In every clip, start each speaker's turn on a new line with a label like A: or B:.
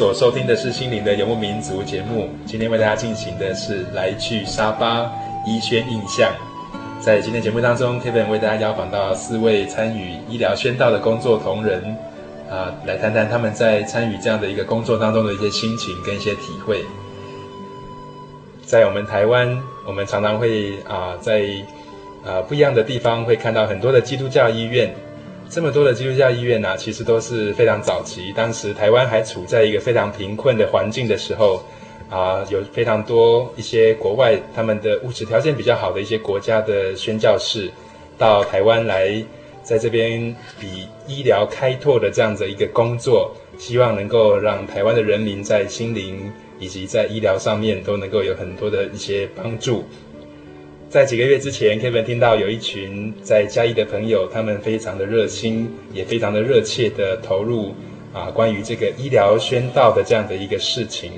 A: 所收听的是《心灵的游牧民族》节目，今天为大家进行的是“来去沙巴医宣印象”。在今天节目当中，Kevin 为大家邀访到四位参与医疗宣道的工作同仁，啊，来谈谈他们在参与这样的一个工作当中的一些心情跟一些体会。在我们台湾，我们常常会啊，在啊不一样的地方会看到很多的基督教医院。这么多的基督教医院呢、其实都是非常早期。当时台湾还处在一个非常贫困的环境的时候，啊，有非常多一些国外他们的物质条件比较好的一些国家的宣教士，到台湾来，在这边以医疗开拓的这样子一个工作，希望能够让台湾的人民在心灵以及在医疗上面都能够有很多的一些帮助。在几个月之前，Kevin 听到有一群在嘉义的朋友，他们非常的热心，也非常的热切的投入啊，关于这个医疗宣道的这样的一个事情。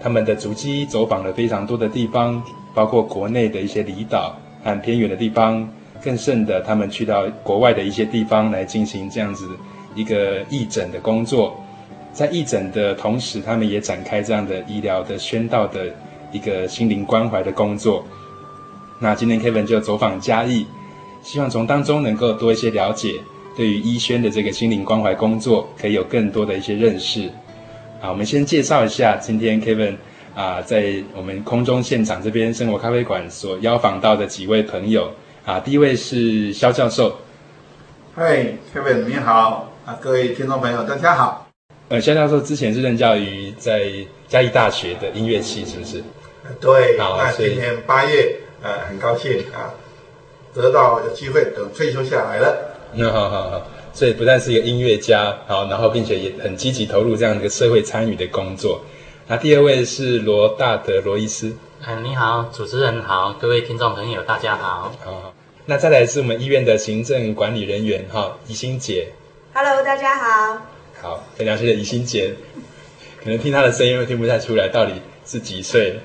A: 他们的足迹走访了非常多的地方，包括国内的一些离岛和偏远的地方，更甚的，他们去到国外的一些地方来进行这样子一个义诊的工作。在义诊的同时，他们也展开这样的医疗的宣道的一个心灵关怀的工作。那今天 Kevin 就走访嘉义，希望从当中能够多一些了解，对于医宣的这个心灵关怀工作，可以有更多的一些认识。啊，我们先介绍一下今天 Kevin 啊，在我们空中现场这边生活咖啡馆所邀访到的几位朋友。啊，第一位是萧教授。
B: 嗨，Kevin 你好。啊，各位听众朋友大家好。
A: 呃，萧教授之前是任教于在嘉义大学的音乐系，是不是？
B: 对。好，那今天八月。呃，很高兴啊，得到有机会等退休下来了。
A: 那 好好好，所以不但是一个音乐家，好，然后并且也很积极投入这样一个社会参与的工作。那第二位是罗大德罗医师。
C: 嗯，你好，主持人好，各位听众朋友大家好。
A: 好，好，那再来是我们医院的行政管理人员哈，怡心姐。
D: Hello，大家好。
A: 好，非常谢谢怡心姐，可能听她的声音会听不太出来到底。是几岁？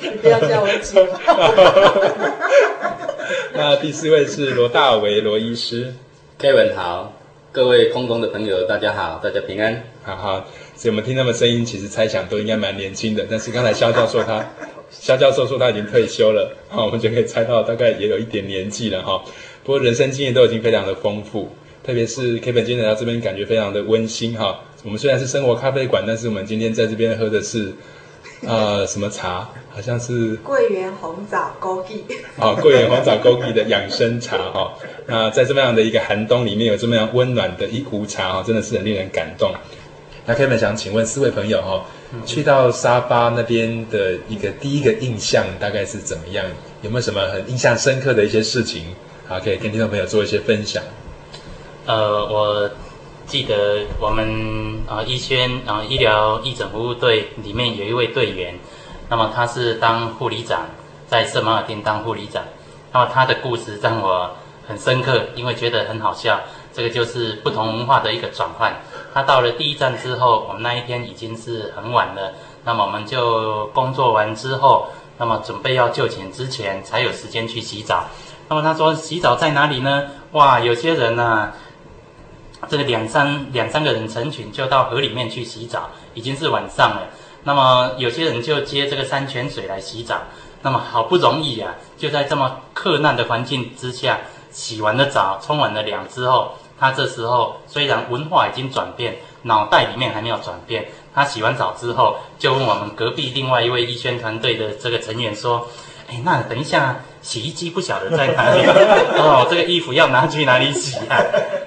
D: 你不要叫我姐。
A: 那第四位是罗大为罗医师
E: ，Kevin 好，各位空中的朋友大家好，大家平安。
A: 好好，所以我们听他们声音，其实猜想都应该蛮年轻的。但是刚才肖教授他，肖教授说他已经退休了，好，我们就可以猜到大概也有一点年纪了哈。不过人生经验都已经非常的丰富，特别是 Kevin 今天来到这边，感觉非常的温馨哈。我们虽然是生活咖啡馆，但是我们今天在这边喝的是。呃，什么茶？好像是
D: 桂圆红枣枸杞。
A: 哦，桂圆红枣枸杞的养生茶哈、哦。那在这么样的一个寒冬里面，有这么样温暖的一壶茶哈、哦，真的是很令人感动。那 Kevin 想请问四位朋友哈、哦，去到沙巴那边的一个第一个印象大概是怎么样？有没有什么很印象深刻的一些事情？好，可以跟听众朋友做一些分享。
C: 呃，我。记得我们啊，医宣啊，医疗义诊服务队里面有一位队员，那么他是当护理长，在圣马尔丁当护理长。那么他的故事让我很深刻，因为觉得很好笑。这个就是不同文化的一个转换。他到了第一站之后，我们那一天已经是很晚了。那么我们就工作完之后，那么准备要就寝之前，才有时间去洗澡。那么他说洗澡在哪里呢？哇，有些人呢、啊，这个两三两三个人成群就到河里面去洗澡，已经是晚上了。那么有些人就接这个山泉水来洗澡。那么好不容易啊，就在这么克难的环境之下，洗完了澡，冲完了凉之后。他这时候虽然文化已经转变，脑袋里面还没有转变。他洗完澡之后，就问我们隔壁另外一位医宣团队的这个成员说：“哎，那等一下洗衣机不晓得在哪里？哦，这个衣服要拿去哪里洗啊？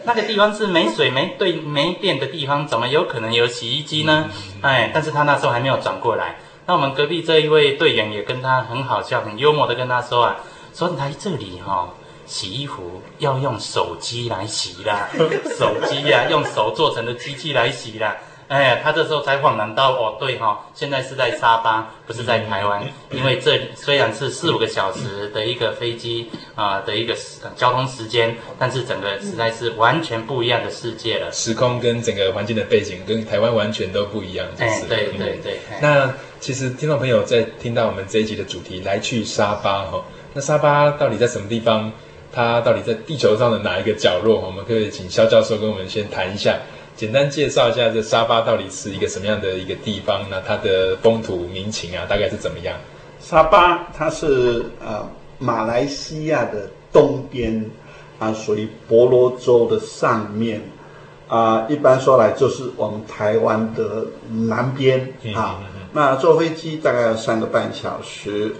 C: 那个地方是没水、没对、没电的地方，怎么有可能有洗衣机呢？哎，但是他那时候还没有转过来。那我们隔壁这一位队员也跟他很好笑、很幽默的跟他说啊，说来这里哈、哦。”洗衣服要用手机来洗啦，手机呀、啊，用手做成的机器来洗啦。哎呀，他这时候才恍然到哦，对哈、哦，现在是在沙巴，不是在台湾，因为这里虽然是四五个小时的一个飞机啊、呃、的一个交通时间，但是整个实在是完全不一样的世界了。
A: 时空跟整个环境的背景跟台湾完全都不一样，就是。哎，对对对。那其实听众朋友在听到我们这一集的主题来去沙巴哈、哦，那沙巴到底在什么地方？它到底在地球上的哪一个角落？我们可以请肖教授跟我们先谈一下，简单介绍一下这沙巴到底是一个什么样的一个地方？那它的风土民情啊，大概是怎么样？
B: 沙巴它是呃马来西亚的东边啊，属于婆罗洲的上面啊，一般说来就是我们台湾的南边啊。那坐飞机大概要三个半小时，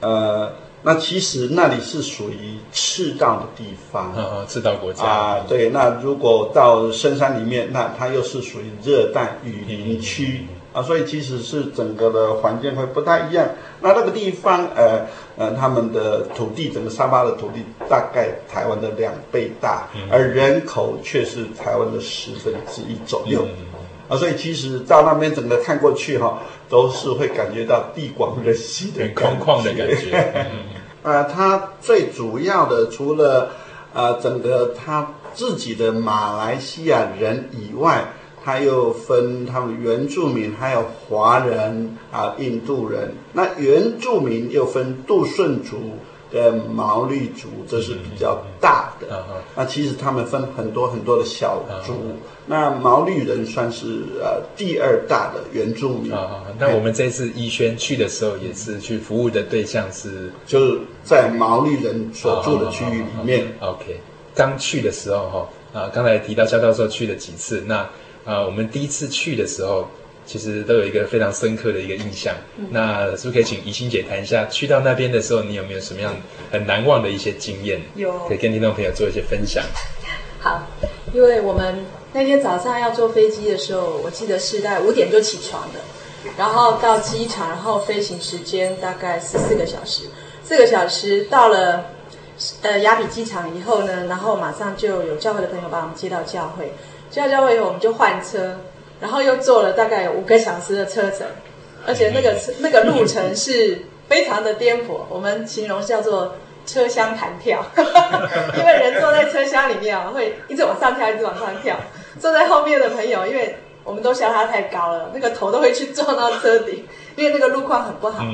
B: 呃。那其实那里是属于赤道的地方，
A: 嗯嗯，赤道国家
B: 啊，对。那如果到深山里面，那它又是属于热带雨林区啊，所以其实是整个的环境会不太一样。那那个地方，呃呃，他们的土地，整个沙巴的土地大概台湾的两倍大，而人口却是台湾的十分之一左右。啊，所以其实到那边整个看过去哈，都是会感觉到地广人稀的
A: 空旷的感觉。
B: 呃，他最主要的除了呃整个他自己的马来西亚人以外，他又分他们原住民，还有华人啊、印度人。那原住民又分杜顺族。跟毛利族，这是比较大的。嗯嗯、那其实他们分很多很多的小族。嗯、那毛利人算是呃第二大的原住民。
A: 啊、嗯，那我们这次一轩去的时候，也是去服务的对象是，
B: 就是在毛利人所住的区域里面。
A: OK，刚去的时候哈，啊，刚才提到肖教授去了几次，那啊，我们第一次去的时候。其实都有一个非常深刻的一个印象。嗯、那是不是可以请怡心姐谈一下，去到那边的时候，你有没有什么样很难忘的一些经验？
D: 有，
A: 可以跟听众朋友做一些分享。
D: 好，因为我们那天早上要坐飞机的时候，我记得是在五点就起床的，然后到机场，然后飞行时间大概十四个小时。四个小时到了呃雅比机场以后呢，然后马上就有教会的朋友把我们接到教会，接到教会以后我们就换车。然后又坐了大概有五个小时的车程，而且那个 那个路程是非常的颠簸，我们形容叫做车厢弹跳，因为人坐在车厢里面啊，会一直往上跳，一直往上跳。坐在后面的朋友，因为我们都嫌他太高了，那个头都会去撞到车顶，因为那个路况很不好，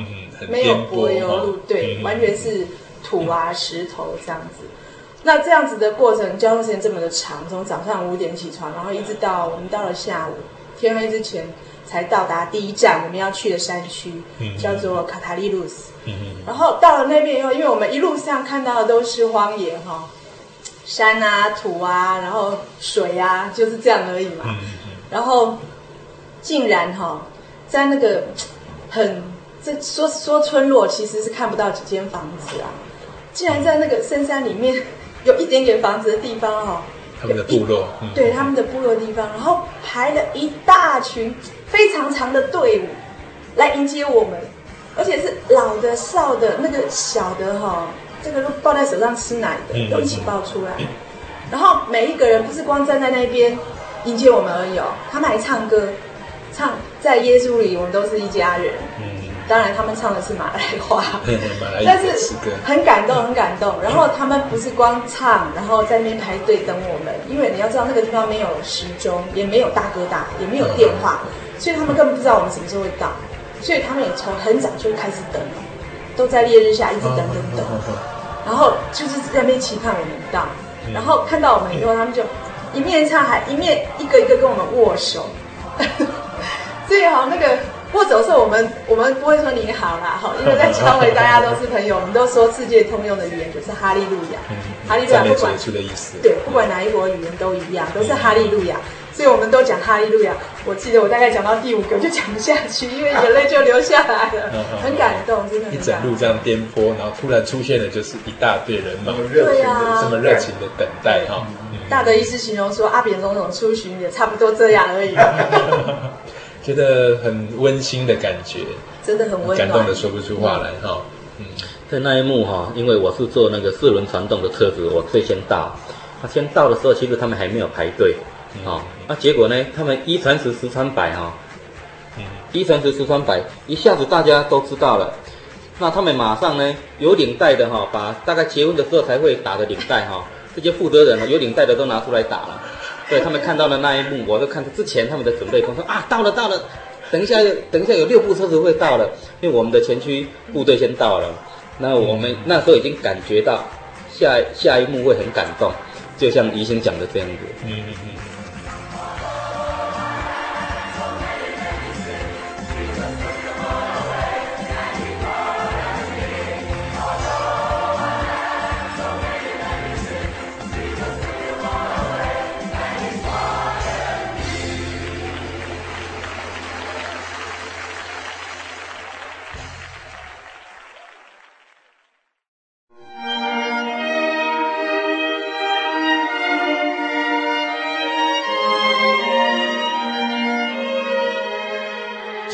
D: 没有柏油路，对，完全是土啊石头这样子。那这样子的过程，交通时间这么的长，从早上五点起床，然后一直到我们到了下午天黑之前才到达第一站我们要去的山区，叫做卡塔利鲁斯。然后到了那边以后，因为我们一路上看到的都是荒野哈，山啊、土啊，然后水啊，就是这样而已嘛。然后竟然哈，在那个很这说说村落，其实是看不到几间房子啊，竟然在那个深山里面。有一点点房子的地方哈，
A: 他们的部落，嗯、
D: 对他们的部落地方，然后排了一大群非常长的队伍来迎接我们，而且是老的、少的、那个小的哈，这个都抱在手上吃奶的都一起抱出来，嗯、然后每一个人不是光站在那边迎接我们而已哦，他们还唱歌，唱在耶稣里我们都是一家人，嗯、当然他们唱的是马来话，
A: 马来
D: 但是很感动，很感动。然后他们不是光唱，然后在那边排队等我们，因为你要知道那个地方没有时钟，也没有大哥大，也没有电话，所以他们根本不知道我们什么时候会到，所以他们也从很早就开始等，都在烈日下一直等等等，然后就是在那边期盼我们到，然后看到我们以后，他们就一面唱还一面一个一个跟我们握手。所以好，那个握手的时候，我们我们不会说你好啦，哈，因为在教会大家都是朋友，我们都说世界通用的语言就是哈利路亚，嗯、哈利路亚不管
A: 的意思，
D: 对，不管哪一国语言都一样，都是哈利路亚，所以我们都讲哈利路亚。我记得我大概讲到第五个就讲不下去，因为眼泪就流下来了，很感动，真的。
A: 一整路这样颠簸，然后突然出现的就是一大堆人嘛，
D: 对呀，
A: 这么热情的等待哈。
D: 大的意思形容说，阿扁总统出巡也差不多这样而已。
A: 觉得很温馨的感觉，
D: 真的很温馨，
A: 感动的说不出话来哈。
E: 嗯，在那一幕哈，因为我是坐那个四轮传动的车子，我最先到。他先到的时候，其实他们还没有排队，啊，那结果呢，他们一传十，十传百哈，一传十，十传百，一下子大家都知道了。那他们马上呢，有领带的哈，把大概结婚的时候才会打的领带哈，这些负责人哈，有领带的都拿出来打了。对，他们看到的那一幕，我都看到之前他们的准备工作啊，到了到了，等一下等一下有六部车子会到了，因为我们的前驱部队先到了，那我们那时候已经感觉到下下一幕会很感动，就像宜兴讲的这样子。嗯嗯嗯。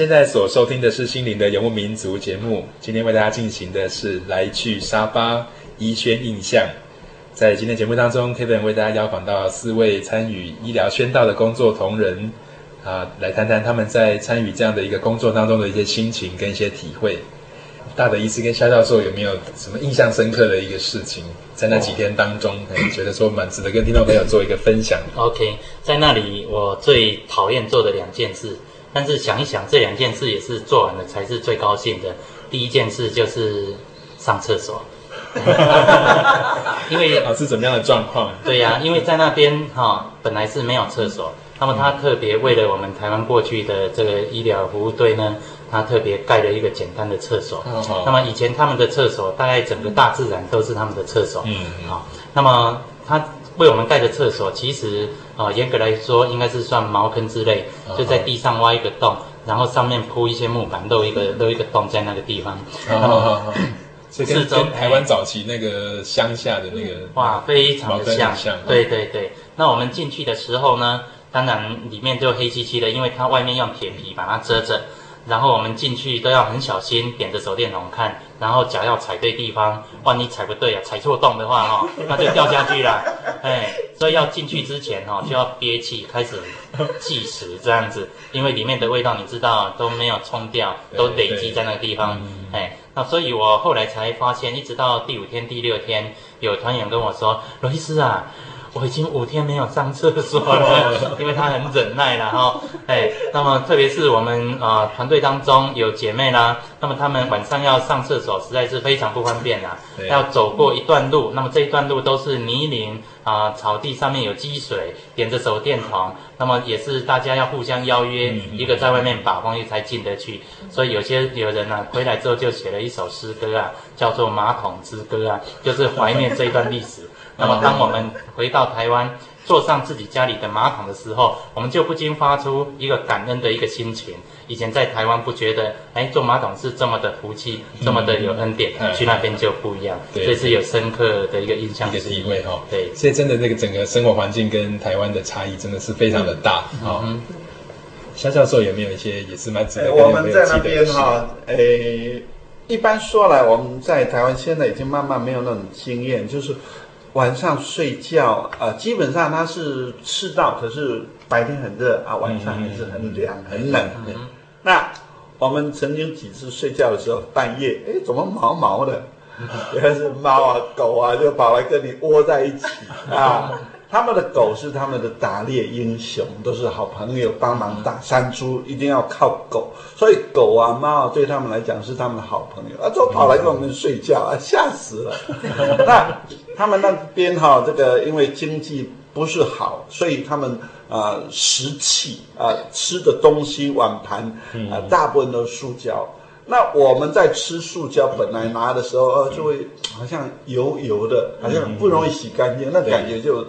A: 现在所收听的是《心灵的游牧民族》节目，今天为大家进行的是来去沙巴医宣印象。在今天节目当中，Kevin 为大家邀访到四位参与医疗宣道的工作同仁，啊，来谈谈他们在参与这样的一个工作当中的一些心情跟一些体会。大的医师跟肖教授有没有什么印象深刻的一个事情，在那几天当中，哦、觉得说蛮值得跟听众朋友做一个分享
C: ？OK，在那里我最讨厌做的两件事。但是想一想，这两件事也是做完了才是最高兴的。第一件事就是上厕所，因为
A: 是怎么样的状况？
C: 对呀、啊，因为在那边哈、哦、本来是没有厕所，那么他特别为了我们台湾过去的这个医疗服务队呢，他特别盖了一个简单的厕所。那么以前他们的厕所大概整个大自然都是他们的厕所。嗯，好，那么他。为我们盖的厕所，其实啊、呃，严格来说应该是算茅坑之类，就在地上挖一个洞，然后上面铺一些木板，漏一个漏一个洞在那个地方。然后，
A: 这跟跟台湾早期那个乡下的那个
C: 哇，非常的像。对对对。那我们进去的时候呢，当然里面就黑漆漆的，因为它外面用铁皮把它遮着。然后我们进去都要很小心，点着手电筒看，然后脚要踩对地方，万一踩不对啊，踩错洞的话 哈、哦，那就掉下去了。哎，所以要进去之前哈、哦，就要憋气，开始计时这样子，因为里面的味道你知道都没有冲掉，都累积在那个地方。哎，那所以我后来才发现，一直到第五天、第六天，有团员跟我说：“罗医师啊。”我已经五天没有上厕所了，因为他很忍耐了哈。哎，那么特别是我们啊、呃、团队当中有姐妹啦，那么她们晚上要上厕所实在是非常不方便啦，要走过一段路，那么这一段路都是泥泞啊、呃，草地上面有积水，点着手电筒，那么也是大家要互相邀约，一个在外面把风，一个才进得去。所以有些有人呢、啊、回来之后就写了一首诗歌啊，叫做《马桶之歌》啊，就是怀念这一段历史。那么，当我们回到台湾，坐上自己家里的马桶的时候，我们就不禁发出一个感恩的一个心情。以前在台湾不觉得，哎，坐马桶是这么的福气，这么的有恩典，嗯、去那边就不一样。对，这是有深刻的一个印象，一个体会哈。对，
A: 所以真的那个整个生活环境跟台湾的差异真的是非常的大啊。萧、嗯、教授有没有一些也是蛮值得
B: 我们在那边哈，诶，一般说来，我们在台湾现在已经慢慢没有那种经验，就是。晚上睡觉啊、呃，基本上它是赤道，可是白天很热啊，晚上还是很凉、嗯、很冷。嗯、那我们曾经几次睡觉的时候，半夜哎，怎么毛毛的？原来是猫啊狗啊，就跑来跟你窝在一起啊。他们的狗是他们的打猎英雄，都是好朋友，帮忙打山猪，一定要靠狗。所以狗啊猫啊对他们来讲是他们的好朋友啊，都跑来跟我们睡觉啊，吓死了。那他们那边哈，这个因为经济不是好，所以他们啊、呃、食器啊吃的东西碗盘啊大部分都是塑胶。那我们在吃塑胶，本来拿的时候，呃，就会好像油油的，好像不容易洗干净，那感觉就，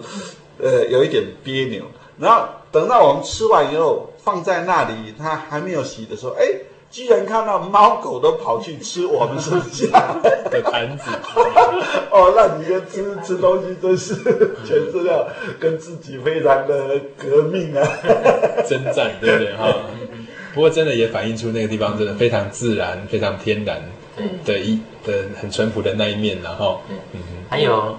B: 呃，有一点别扭。然后等到我们吃完以后，放在那里，它还没有洗的时候，哎，居然看到猫狗都跑去吃我们剩下的 盘子。哦，那你的吃吃东西真是全是要跟自己非常的革命啊，
A: 征战，对不对哈？不过，真的也反映出那个地方真的非常自然、非常天然的一的很淳朴的那一面，然后，嗯，
C: 还有，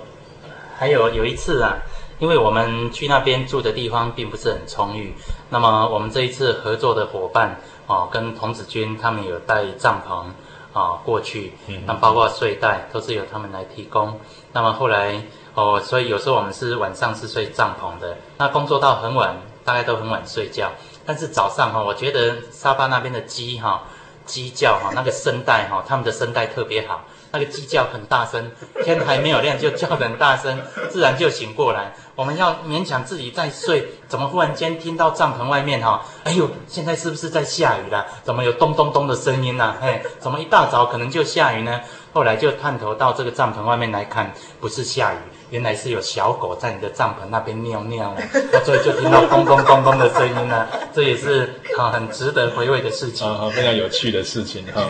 C: 还有有一次啊，因为我们去那边住的地方并不是很充裕，那么我们这一次合作的伙伴哦，跟童子军他们有带帐篷啊过去，那包括睡袋都是由他们来提供。那么后来哦，所以有时候我们是晚上是睡帐篷的，那工作到很晚，大概都很晚睡觉。但是早上哈，我觉得沙巴那边的鸡哈，鸡叫哈，那个声带哈，他们的声带特别好，那个鸡叫很大声，天还没有亮就叫得很大声，自然就醒过来。我们要勉强自己在睡，怎么忽然间听到帐篷外面哈，哎呦，现在是不是在下雨了？怎么有咚咚咚的声音呢？嘿，怎么一大早可能就下雨呢？后来就探头到这个帐篷外面来看，不是下雨。原来是有小狗在你的帐篷那边尿尿，所以就听到咚咚咚咚的声音呢。这也是啊很值得回味的事情
A: 啊，非常有趣的事情哈。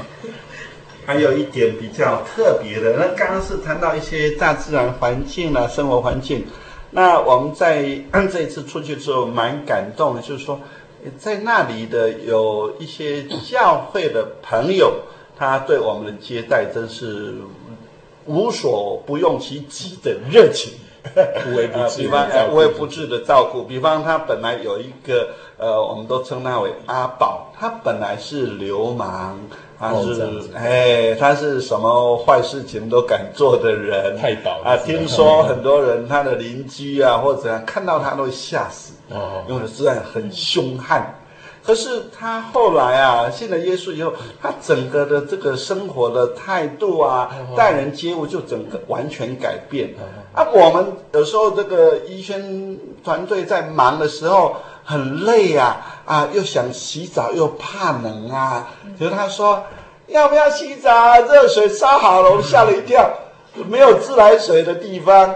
B: 还有一点比较特别的，那刚刚是谈到一些大自然环境啊，生活环境。那我们在这一次出去之后，蛮感动的，就是说，在那里的有一些教会的朋友，他对我们的接待真是。无所不用其极的热情，
A: 无微不至，
B: 比方无微不至的照顾。比方他本来有一个呃，我们都称他为阿宝，他本来是流氓，他是、哦、哎，他是什么坏事情都敢做的人。
A: 太宝
B: 啊！听说很多人他的邻居啊或者看到他都会吓死，哦，因为实在很凶悍。可是他后来啊，信了耶稣以后，他整个的这个生活的态度啊，待人接物就整个完全改变。啊，我们有时候这个医宣团队在忙的时候很累啊，啊，又想洗澡又怕冷啊，可是他说要不要洗澡？热水烧好了，我们吓了一跳，没有自来水的地方，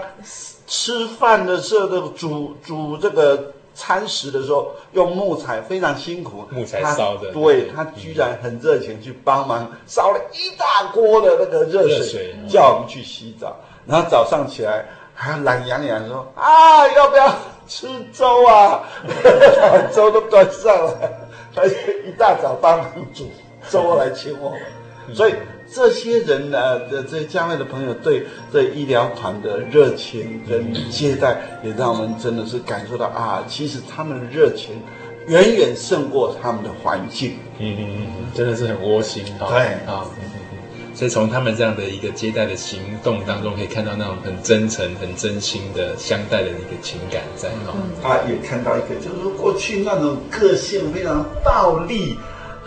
B: 吃饭的时候煮煮这个。餐食的时候用木材非常辛苦，
A: 木材烧的，
B: 对，他居然很热情去帮忙烧了一大锅的那个热水，热水叫我们去洗澡，然后早上起来还懒洋洋说啊，要不要吃粥啊，粥都端上来，他一大早帮忙煮粥来请我们。所以这些人呢，的这些家内的朋友对这医疗团的热情跟接待，也让我们真的是感受到啊，其实他们的热情远远胜过他们的环境。
A: 嗯嗯嗯，真的是很窝心哈。
B: 对
A: 啊。所以从他们这样的一个接待的行动当中，可以看到那种很真诚、很真心的相待的一个情感在哈。
B: 他也看到一个，就是说过去那种个性非常暴力、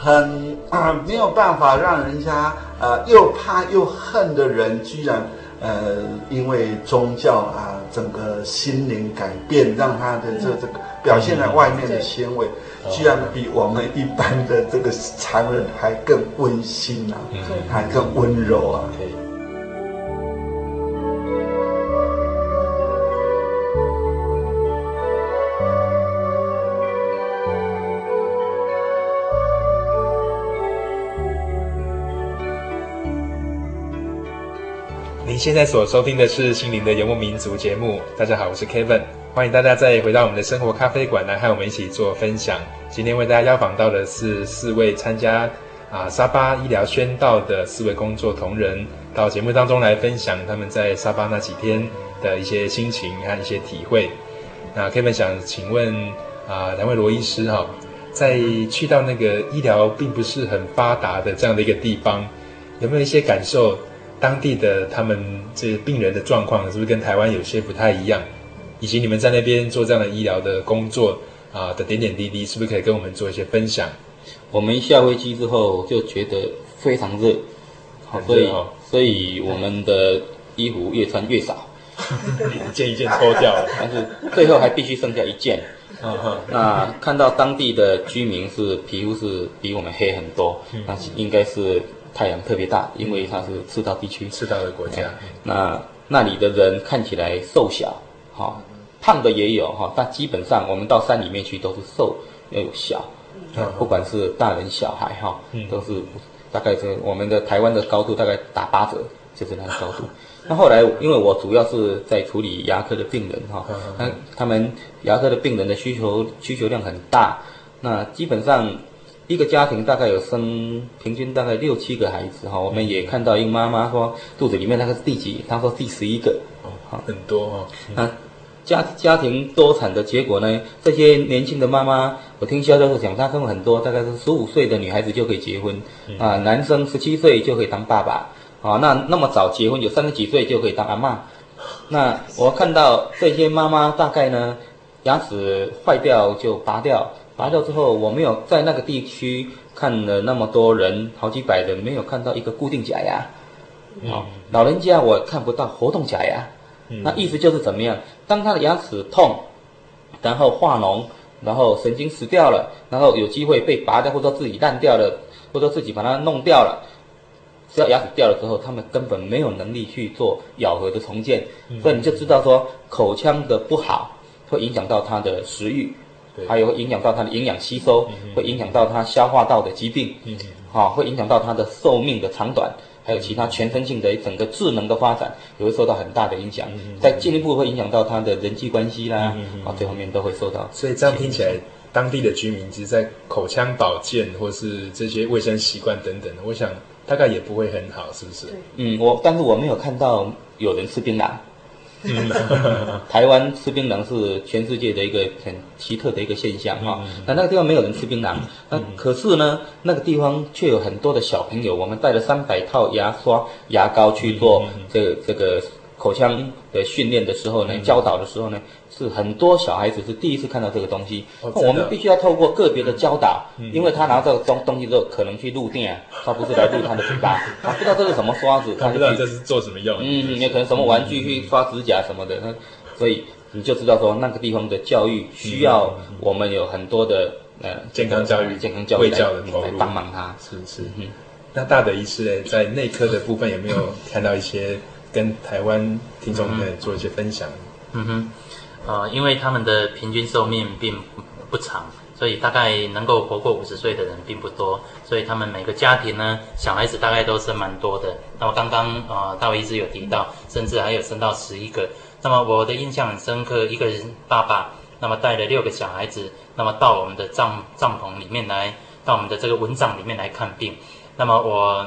B: 很啊没有办法让人家呃又怕又恨的人，居然呃因为宗教啊整个心灵改变，让他的这这个表现在外面的行为。居然比我们一般的这个常人还更温馨啊，还更温柔啊。
A: 现在所收听的是《心灵的游牧民族》节目。大家好，我是 Kevin。欢迎大家再回到我们的生活咖啡馆来和我们一起做分享。今天为大家邀访到的是四位参加啊沙巴医疗宣道的四位工作同仁，到节目当中来分享他们在沙巴那几天的一些心情和一些体会。那 Kevin 想请问啊两位罗医师哈，在去到那个医疗并不是很发达的这样的一个地方，有没有一些感受？当地的他们这病人的状况是不是跟台湾有些不太一样？以及你们在那边做这样的医疗的工作啊的点点滴滴，是不是可以跟我们做一些分享？
E: 我们一下飞机之后就觉得非常热，好，所以所以我们的衣服越穿越少，
A: 一件一件脱掉了，
E: 但是最后还必须剩下一件。那看到当地的居民是皮肤是比我们黑很多，那应该是太阳特别大，因为它是赤道地区，
A: 赤道的国家。
E: 那那里的人看起来瘦小，好。胖的也有哈，但基本上我们到山里面去都是瘦又有小，不管是大人小孩哈，都是大概是我们的台湾的高度大概打八折，就是那个高度。那后来因为我主要是在处理牙科的病人哈，那他们牙科的病人的需求需求量很大，那基本上一个家庭大概有生平均大概六七个孩子哈，我们也看到一个妈妈说肚子里面那个是第几，她说第十一个，
A: 哦，很多哦，
E: 那。家家庭多产的结果呢？这些年轻的妈妈，我听肖教授讲，她生很多，大概是十五岁的女孩子就可以结婚，啊，男生十七岁就可以当爸爸，啊，那那么早结婚，有三十几岁就可以当阿嬷。那我看到这些妈妈大概呢，牙齿坏掉就拔掉，拔掉之后，我没有在那个地区看了那么多人，好几百人，没有看到一个固定假牙，哦，老人家我看不到活动假牙。那意思就是怎么样？当他的牙齿痛，然后化脓，然后神经死掉了，然后有机会被拔掉，或者说自己烂掉了，或者说自己把它弄掉了。只要牙齿掉了之后，他们根本没有能力去做咬合的重建，所以你就知道说口腔的不好会影响到他的食欲，还有影响到它的营养吸收，会影响到它消化道的疾病，好，会影响到它的寿命的长短。还有其他全身性的整个智能的发展也会受到很大的影响，再进一步会影响到他的人际关系啦，啊，这方面都会受到。
A: 所以这样听起来，当地的居民其实在口腔保健或是这些卫生习惯等等，我想大概也不会很好，是不是？
E: 嗯，我但是我没有看到有人吃槟榔。台湾吃槟榔是全世界的一个很奇特的一个现象哈，那那个地方没有人吃槟榔，那可是呢，那个地方却有很多的小朋友，我们带了三百套牙刷、牙膏去做这个、这个。口腔的训练的时候呢，教导的时候呢，是很多小孩子是第一次看到这个东西。哦、我们必须要透过个别的教导，嗯、因为他拿这个东东西之后，可能去入店，他不是来入他的嘴巴，他不知道这是什么刷子，他
A: 不知道这是做什么用。
E: 嗯，也可能什么玩具去刷指甲什么的，嗯、所以你就知道说那个地方的教育需要我们有很多的呃
A: 健康教育、
E: 健康教育来
A: 教的
E: 来帮忙他。
A: 是是，嗯。那大的医师呢，在内科的部分有没有看到一些？跟台湾听众们做一些分享。
C: 嗯哼，呃，因为他们的平均寿命并不长，所以大概能够活过五十岁的人并不多，所以他们每个家庭呢，小孩子大概都是蛮多的。那么刚刚呃，大卫医师有提到，甚至还有生到十一个。那么我的印象很深刻，一个人爸爸那么带了六个小孩子，那么到我们的帐帐篷里面来，到我们的这个蚊帐里面来看病。那么我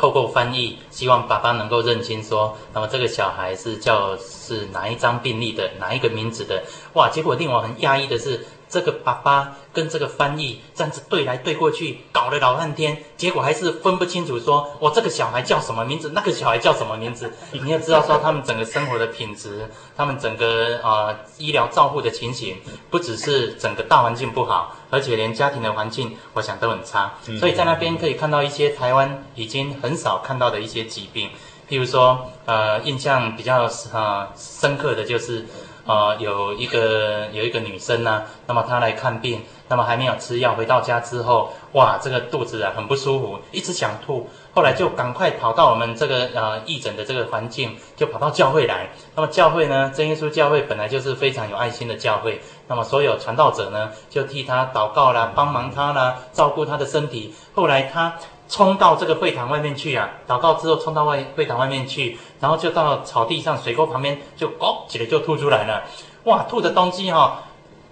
C: 透过翻译，希望爸爸能够认清说，那么这个小孩是叫是哪一张病历的，哪一个名字的？哇！结果令我很讶异的是。这个爸爸跟这个翻译这样子对来对过去，搞了老半天，结果还是分不清楚说，我这个小孩叫什么名字，那个小孩叫什么名字。你要知道说，他们整个生活的品质，他们整个、呃、医疗照护的情形，不只是整个大环境不好，而且连家庭的环境，我想都很差。所以在那边可以看到一些台湾已经很少看到的一些疾病，譬如说，呃，印象比较呃深刻的就是。呃，有一个有一个女生呢，那么她来看病，那么还没有吃药，回到家之后，哇，这个肚子啊很不舒服，一直想吐，后来就赶快跑到我们这个呃义诊的这个环境，就跑到教会来。那么教会呢，真耶稣教会本来就是非常有爱心的教会，那么所有传道者呢，就替他祷告啦，帮忙他啦，照顾他的身体。后来他。冲到这个会堂外面去啊！祷告之后冲到外会堂外面去，然后就到草地上水沟旁边就哦起来就吐出来了，哇！吐的东西哈、哦，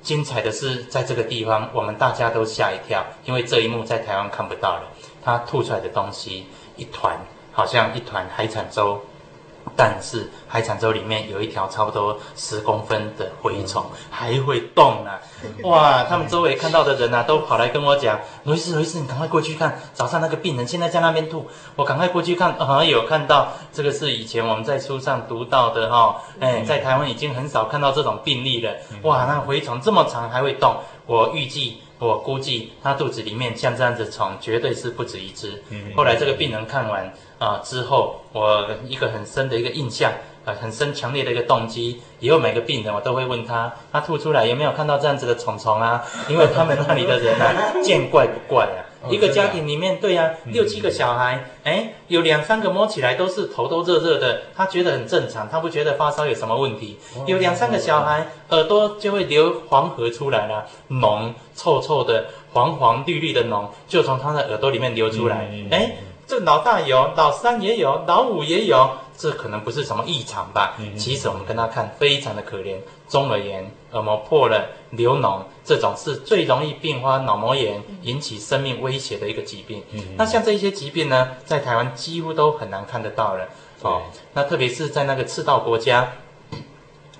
C: 精彩的是在这个地方，我们大家都吓一跳，因为这一幕在台湾看不到了。他吐出来的东西一团，好像一团海产粥。但是海产粥里面有一条差不多十公分的蛔虫，还会动呢、啊！哇，他们周围看到的人呐、啊，都跑来跟我讲：“罗医师，罗医师，你赶快过去看，早上那个病人现在在那边吐。”我赶快过去看，好像，有看到这个是以前我们在书上读到的哈、哦，哎，在台湾已经很少看到这种病例了。哇，那蛔虫这么长还会动，我预计。我估计他肚子里面像这样子虫绝对是不止一只。后来这个病人看完啊、呃、之后，我一个很深的一个印象，呃，很深强烈的一个动机。以后每个病人我都会问他，他吐出来有没有看到这样子的虫虫啊？因为他们那里的人啊，见怪不怪啊。一个家庭里面，对呀、啊，六七个小孩，哎，有两三个摸起来都是头都热热的，他觉得很正常，他不觉得发烧有什么问题。有两三个小孩耳朵就会流黄河出来了，脓臭臭的，黄黄绿绿的脓就从他的耳朵里面流出来。哎，这老大有，老三也有，老五也有。这可能不是什么异常吧？其实我们跟他看，非常的可怜，中耳炎、耳膜破了、流脓，这种是最容易并发脑膜炎，引起生命威胁的一个疾病。那像这些疾病呢，在台湾几乎都很难看得到了。哦，那特别是在那个赤道国家，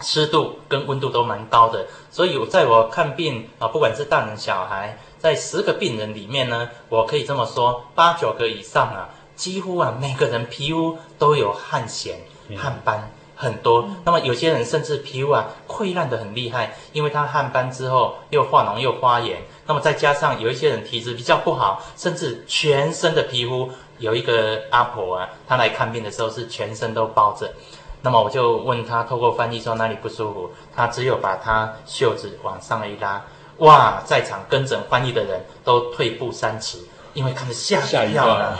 C: 湿度跟温度都蛮高的，所以我在我看病啊，不管是大人小孩，在十个病人里面呢，我可以这么说，八九个以上啊。几乎啊，每个人皮肤都有汗癬、汗斑很多。那么有些人甚至皮肤啊溃烂的很厉害，因为他汗斑之后又化脓又发炎。那么再加上有一些人体质比较不好，甚至全身的皮肤，有一个阿婆啊，她来看病的时候是全身都包着。那么我就问他，透过翻译说哪里不舒服，他只有把他袖子往上一拉，哇，在场跟诊翻译的人都退步三尺。因为看得吓一跳了，啊、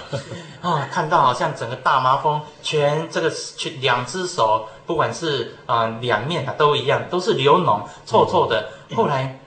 C: 哦，看到好像整个大麻风，全这个全两只手，不管是啊、呃、两面啊都一样，都是流脓，臭臭的。后来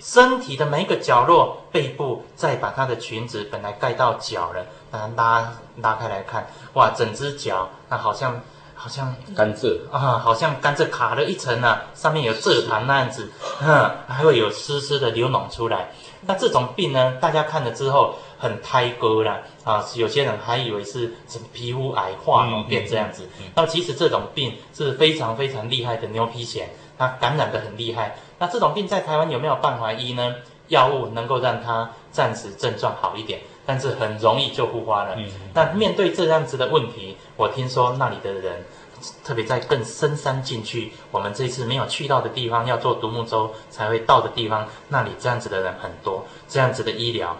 C: 身体的每一个角落，背部再把他的裙子本来盖到脚了，把它拉拉开来看，哇，整只脚那好像好像
E: 甘蔗
C: 啊，好像甘蔗卡了一层啊，上面有蔗糖那样子，嗯，还会有丝丝的流脓出来。那这种病呢，大家看了之后。很胎割啦啊！有些人还以为是什么皮肤癌化脓变这样子。那么其实这种病是非常非常厉害的牛皮癣，它感染的很厉害。那这种病在台湾有没有办法医呢？药物能够让它暂时症状好一点，但是很容易就复发了。那面对这样子的问题，我听说那里的人，特别在更深山进去，我们这次没有去到的地方，要做独木舟才会到的地方，那里这样子的人很多，这样子的医疗。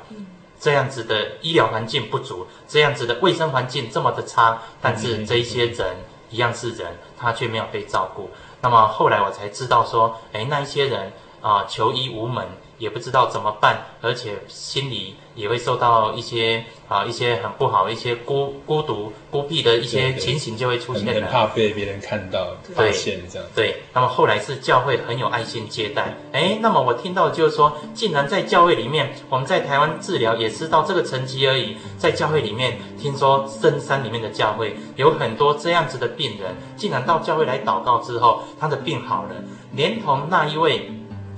C: 这样子的医疗环境不足，这样子的卫生环境这么的差，但是这一些人一样是人，他却没有被照顾。那么后来我才知道说，哎，那一些人啊，呃，求医无门。也不知道怎么办，而且心里也会受到一些啊一些很不好、一些孤孤独、孤僻的一些情形就会出现了。
A: 很怕被别人看到、发现这样子。
C: 对，那么后来是教会很有爱心接待。哎，那么我听到就是说，竟然在教会里面，我们在台湾治疗也是到这个层级而已。在教会里面，听说深山里面的教会有很多这样子的病人，竟然到教会来祷告之后，他的病好了，连同那一位。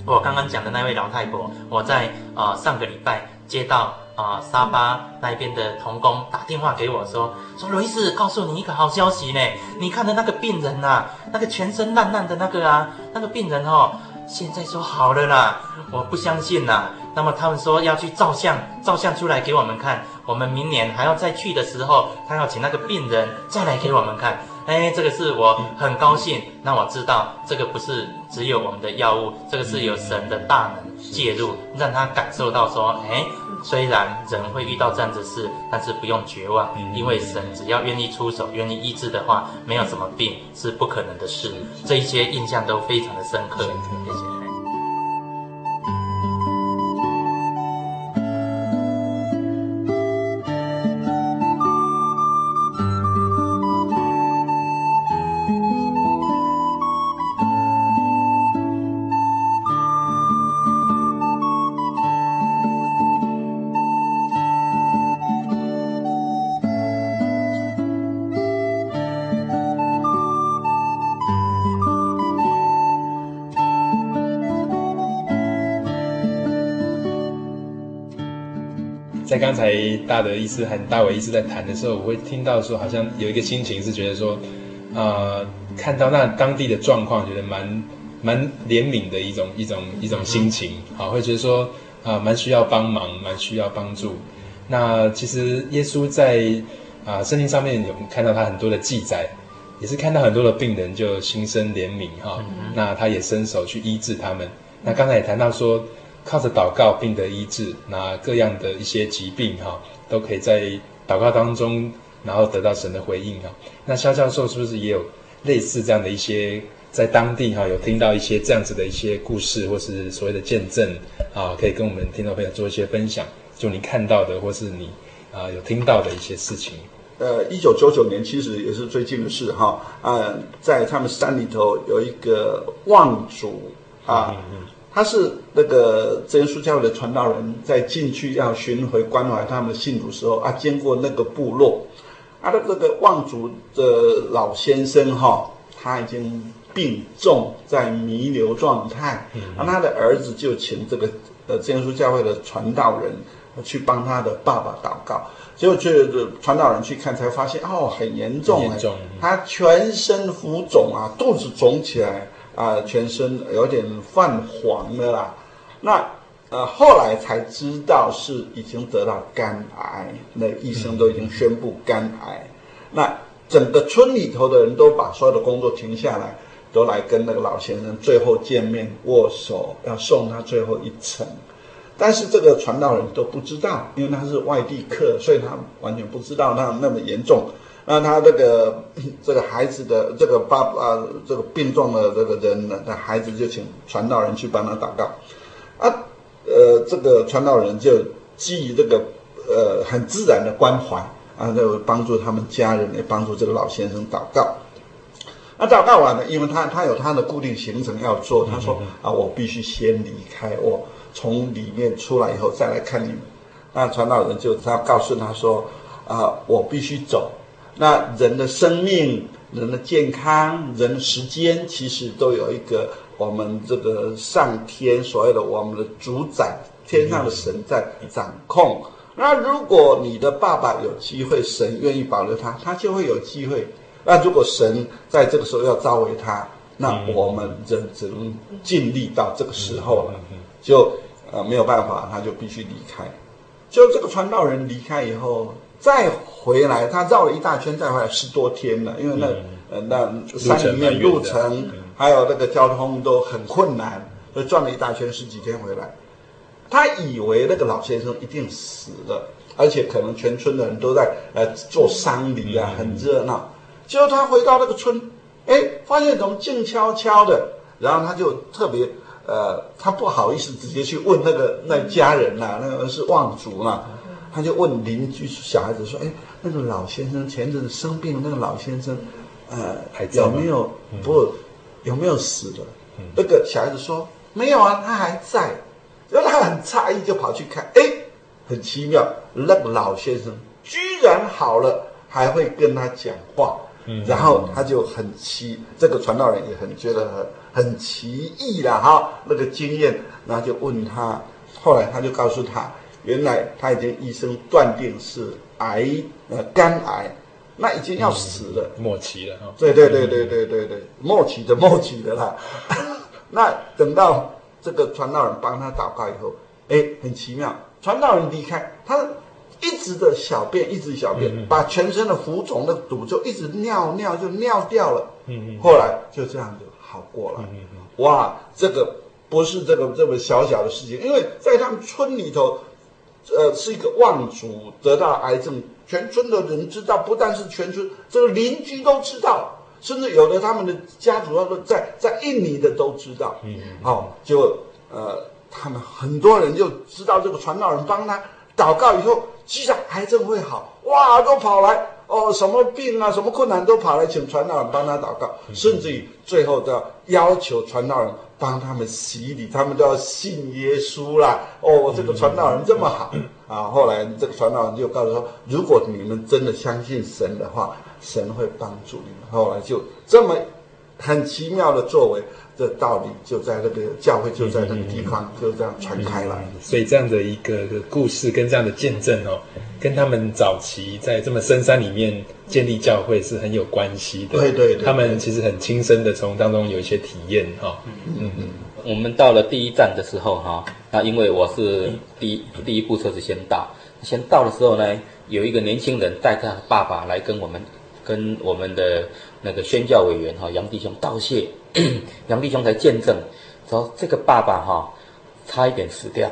C: 我刚刚讲的那位老太婆，我在呃上个礼拜接到啊、沙巴那边的同工打电话给我说，说罗医师告诉你一个好消息呢，你看的那个病人呐、啊，那个全身烂烂的那个啊，那个病人哦，现在说好了啦，我不相信呐。那么他们说要去照相，照相出来给我们看，我们明年还要再去的时候，他要请那个病人再来给我们看。哎，这个是我很高兴。那我知道这个不是只有我们的药物，这个是有神的大能介入，让他感受到说，哎，虽然人会遇到这样子事，但是不用绝望，因为神只要愿意出手，愿意医治的话，没有什么病是不可能的事。这一些印象都非常的深刻。
A: 谢谢。大德医师和大伟医师在谈的时候，我会听到说，好像有一个心情是觉得说，呃，看到那当地的状况，觉得蛮蛮怜悯的一种一种一种心情，好，会觉得说，啊、蛮需要帮忙，蛮需要帮助。那其实耶稣在啊、圣经上面有看到他很多的记载，也是看到很多的病人就心生怜悯哈，那他也伸手去医治他们。那刚才也谈到说。靠着祷告，病得医治，那各样的一些疾病哈，都可以在祷告当中，然后得到神的回应哈。那肖教授是不是也有类似这样的一些，在当地哈有听到一些这样子的一些故事，或是所谓的见证啊，可以跟我们听众朋友做一些分享？就你看到的，或是你啊有听到的一些事情。
B: 呃，一九九九年其实也是最近的事哈。啊，在他们山里头有一个望族啊。嗯嗯他是那个真耶稣教会的传道人，在进去要巡回关怀他们的信徒时候啊，经过那个部落，他的这个望族的老先生哈，他已经病重，在弥留状态，啊，他的儿子就请这个呃真耶稣教会的传道人去帮他的爸爸祷告，结果去传道人去看才发现哦，很严重，很严重，他全身浮肿啊，肚子肿起来。啊，全身有点泛黄的啦，那呃后来才知道是已经得到肝癌，那医生都已经宣布肝癌，那整个村里头的人都把所有的工作停下来，都来跟那个老先生最后见面握手，要送他最后一程，但是这个传道人都不知道，因为他是外地客，所以他完全不知道那那么严重。那他这个 这个孩子的这个爸啊，这个病重的这个人呢，那孩子就请传道人去帮他祷告，啊，呃，这个传道人就基于这个呃很自然的关怀啊，就帮助他们家人，也帮助这个老先生祷告。那祷告完了，因为他他有他的固定行程要做，他说啊，我必须先离开，我从里面出来以后再来看你们。那传道人就他告诉他说啊，我必须走。那人的生命、人的健康、人的时间，其实都有一个我们这个上天所谓的我们的主宰，天上的神在掌控。那如果你的爸爸有机会，神愿意保留他，他就会有机会。那如果神在这个时候要召回他，那我们人只能尽力到这个时候了，就呃没有办法，他就必须离开。就这个传道人离开以后。再回来，他绕了一大圈，再回来十多天了，因为那、嗯、呃那山里面路程还有那个交通都很困难，所以转了一大圈十几天回来。他以为那个老先生一定死了，而且可能全村的人都在呃做丧礼啊，很热闹。结果他回到那个村，哎，发现怎么静悄悄的，然后他就特别呃，他不好意思直接去问那个那家人呐、啊，那个是望族嘛。他就问邻居小孩子说：“哎，那个老先生前阵子生病，那个老先生，呃，还有没有不有没有死了？”那个小孩子说：“没有啊，他还在。”然后他很诧异，就跑去看，哎，很奇妙，那个老先生居然好了，还会跟他讲话。
A: 嗯，
B: 然后他就很奇，这个传道人也很觉得很很奇异了哈，那个经验，然后就问他，后来他就告诉他，原来他已经医生断定是癌，呃，肝癌，那已经要死了，
A: 嗯、末期了哈。
B: 对对对对对对对，末期的末期的啦。那等到这个传道人帮他祷告以后，哎，很奇妙，传道人离开他。一直的小便，一直小便，嗯嗯把全身的浮肿的堵就一直尿尿就尿掉了。嗯嗯，后来就这样就好过了。嗯嗯，哇，这个不是这个这么小小的事情，因为在他们村里头，呃，是一个望族得到癌症，全村的人知道，不但是全村，这个邻居都知道，甚至有的他们的家族，他说在在印尼的都知道。嗯嗯，好、哦，就呃，他们很多人就知道这个传道人帮他祷告以后。既然癌症会好，哇，都跑来哦，什么病啊，什么困难都跑来请传道人帮他祷告，甚至于最后都要要求传道人帮他们洗礼，他们都要信耶稣啦。哦，这个传道人这么好啊！后来这个传道人就告诉说，如果你们真的相信神的话，神会帮助你们。后来就这么很奇妙的作为。这道理就在那个教会，就在那个地方，就这样传开了。
A: 所以这样的一个故事跟这样的见证哦，跟他们早期在这么深山里面建立教会是很有关系的。
B: 对对对，
A: 他们其实很亲身的从当中有一些体验哈。
E: 嗯嗯。我们到了第一站的时候哈，那因为我是第一第一部车子先到，先到的时候呢，有一个年轻人带他的爸爸来跟我们跟我们的那个宣教委员哈杨弟兄道谢。杨弟兄才见证说，这个爸爸哈差一点死掉。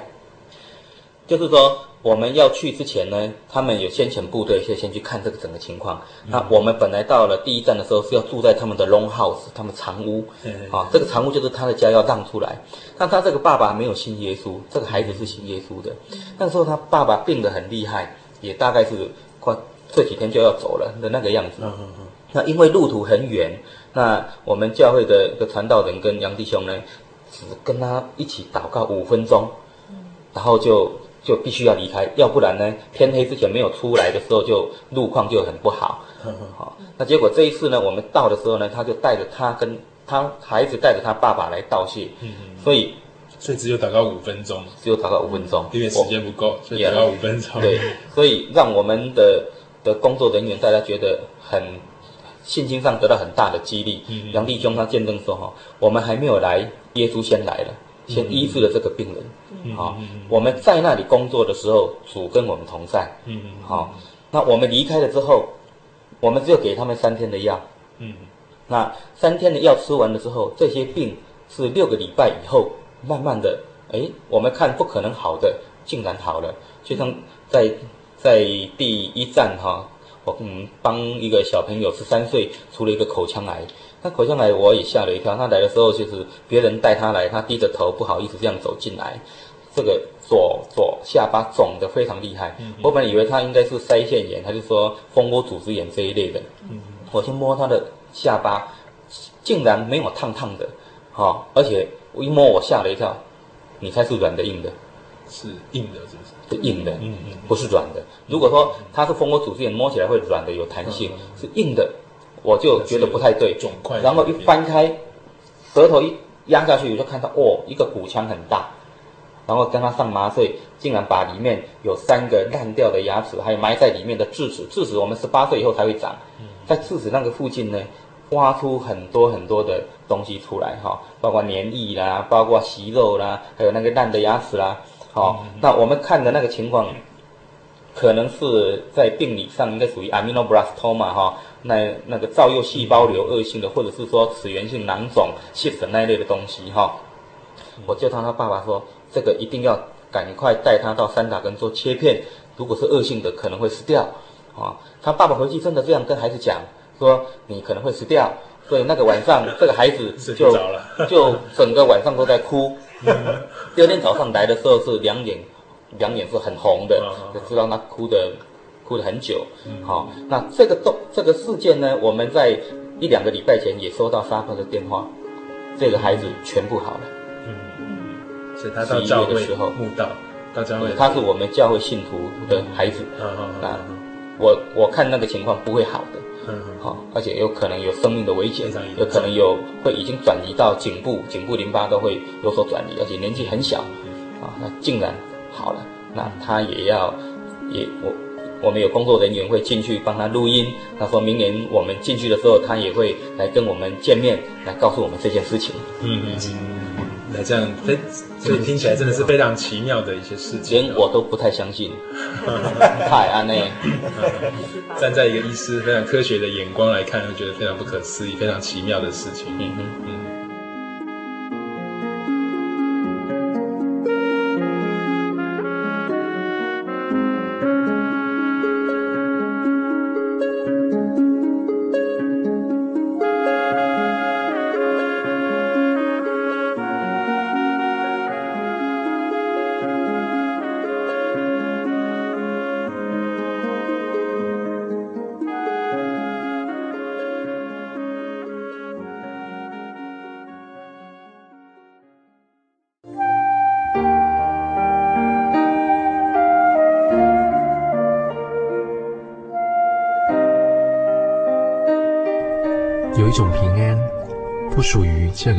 E: 就是说，我们要去之前呢，他们有先遣部队先先去看这个整个情况。那我们本来到了第一站的时候是要住在他们的 long house，他们长屋啊，这个长屋就是他的家要让出来。但他这个爸爸没有信耶稣，这个孩子是信耶稣的。那时候他爸爸病得很厉害，也大概是快这几天就要走了的那个样子。那因为路途很远。那我们教会的一个传道人跟杨弟兄呢，只跟他一起祷告五分钟，然后就就必须要离开，要不然呢，天黑之前没有出来的时候，就路况就很不好。好，那结果这一次呢，我们到的时候呢，他就带着他跟他孩子带着他爸爸来道谢。嗯嗯。所以，
A: 所以只有祷告五分钟，
E: 只有祷告五分钟，
A: 因为时间不够，所以祷告五分钟。
E: 对，所以让我们的的工作人员大家觉得很。信心上得到很大的激励。杨弟兄他见证说：“哈，我们还没有来，耶稣先来了，先医治了这个病人。好，我们在那里工作的时候，主跟我们同在。嗯好，那我们离开了之后，我们只有给他们三天的药。嗯那三天的药吃完了之后，这些病是六个礼拜以后，慢慢的，哎，我们看不可能好的，竟然好了。就像在在第一站哈。”我嗯帮一个小朋友十三岁出了一个口腔癌，那口腔癌我也吓了一跳。他来的时候就是别人带他来，他低着头不好意思这样走进来，这个左左下巴肿得非常厉害。我本来以为他应该是腮腺炎，他就说蜂窝组织炎这一类的。嗯我去摸他的下巴，竟然没有烫烫的，好，而且我一摸我吓了一跳，你猜是软的硬的？
A: 是硬的，是不是？
E: 是硬的，嗯嗯，不是软的。如果说它是蜂窝组织炎，摸起来会软的，有弹性，是硬的，我就觉得不太对。然后一翻开，舌头一压下去，我就看到哦，一个骨腔很大。然后跟他上麻醉，竟然把里面有三个烂掉的牙齿，还有埋在里面的智齿。智齿我们十八岁以后才会长，在智齿那个附近呢，挖出很多很多的东西出来哈，包括黏液啦，包括息肉啦，还有那个烂的牙齿啦。好、哦，那我们看的那个情况，可能是在病理上应该属于 aminoblastoma 哈、哦，那那个造幼细胞瘤恶性的，或者是说齿源性囊肿、cyst 那一类的东西哈、哦。我就他他爸爸说，这个一定要赶快带他到三打根做切片，如果是恶性的，可能会死掉。啊、哦，他爸爸回去真的这样跟孩子讲，说你可能会死掉，所以那个晚上这个孩子就就整个晚上都在哭。第二天早上来的时候是两眼，两眼是很红的，就知道他哭的，哭了很久。好，那这个动这个事件呢，我们在一两个礼拜前也收到沙克的电话，这个孩子全部好了。嗯
A: 嗯，所以他到教会的时候慕道，到教会，
E: 他是我们教会信徒的孩子。啊，我我看那个情况不会好的。嗯，好，而且有可能有生命的危险，有可能有会已经转移到颈部，颈部淋巴都会有所转移，而且年纪很小，啊，那竟然好了，那他也要也我我们有工作人员会进去帮他录音，他说明年我们进去的时候，他也会来跟我们见面，来告诉我们这件事情。
A: 嗯嗯。那这样，所以听起来真的是非常奇妙的一些事情，
E: 连我都不太相信。太安内，
A: 站在一个医师非常科学的眼光来看，会觉得非常不可思议、非常奇妙的事情。嗯哼，嗯。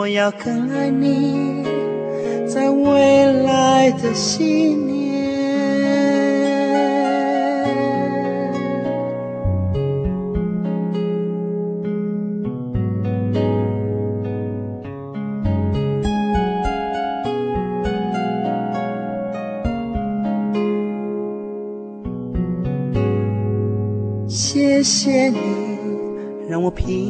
F: 我要更爱你。在未来的信念，谢谢你，让我平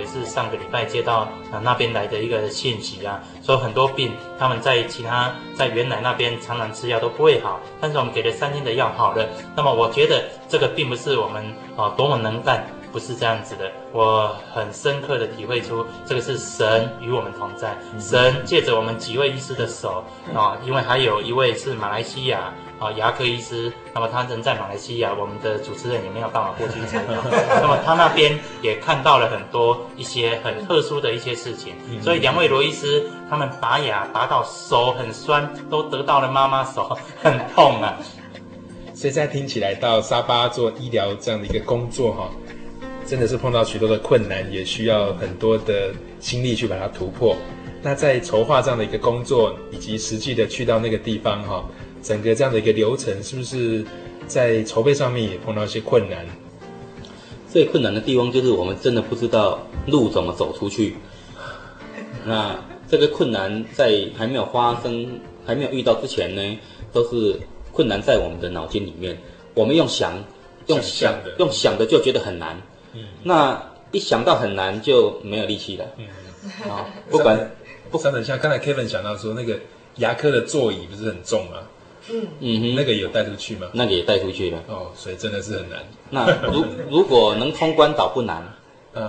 C: 也是上个礼拜接到啊、那边来的一个信息啊，说很多病他们在其他在原来那边常常吃药都不会好，但是我们给了三天的药好了。那么我觉得这个并不是我们啊、多么能干。不是这样子的，我很深刻的体会出，这个是神与我们同在，神借着我们几位医师的手啊，因为还有一位是马来西亚啊牙科医师，那么他人在马来西亚，我们的主持人也没有办法过去采访，那么他那边也看到了很多一些很特殊的一些事情，所以两位罗医师他们拔牙拔到手很酸，都得到了妈妈手，很痛啊，
A: 所以现在听起来到沙巴做医疗这样的一个工作哈。真的是碰到许多的困难，也需要很多的心力去把它突破。那在筹划这样的一个工作，以及实际的去到那个地方，哈，整个这样的一个流程，是不是在筹备上面也碰到一些困难？
E: 最困难的地方就是我们真的不知道路怎么走出去。那这个困难在还没有发生、还没有遇到之前呢，都是困难在我们的脑筋里面。我们用想、用想、想用想的就觉得很难。嗯，那一想到很难就没有力气了。嗯，
A: 好，不管不管等下，刚才 Kevin 讲到说那个牙科的座椅不是很重吗？嗯嗯哼，那个有带出去吗？
E: 那个也带出去了。
A: 哦，所以真的是很难。
E: 那如 如果能通关倒不难，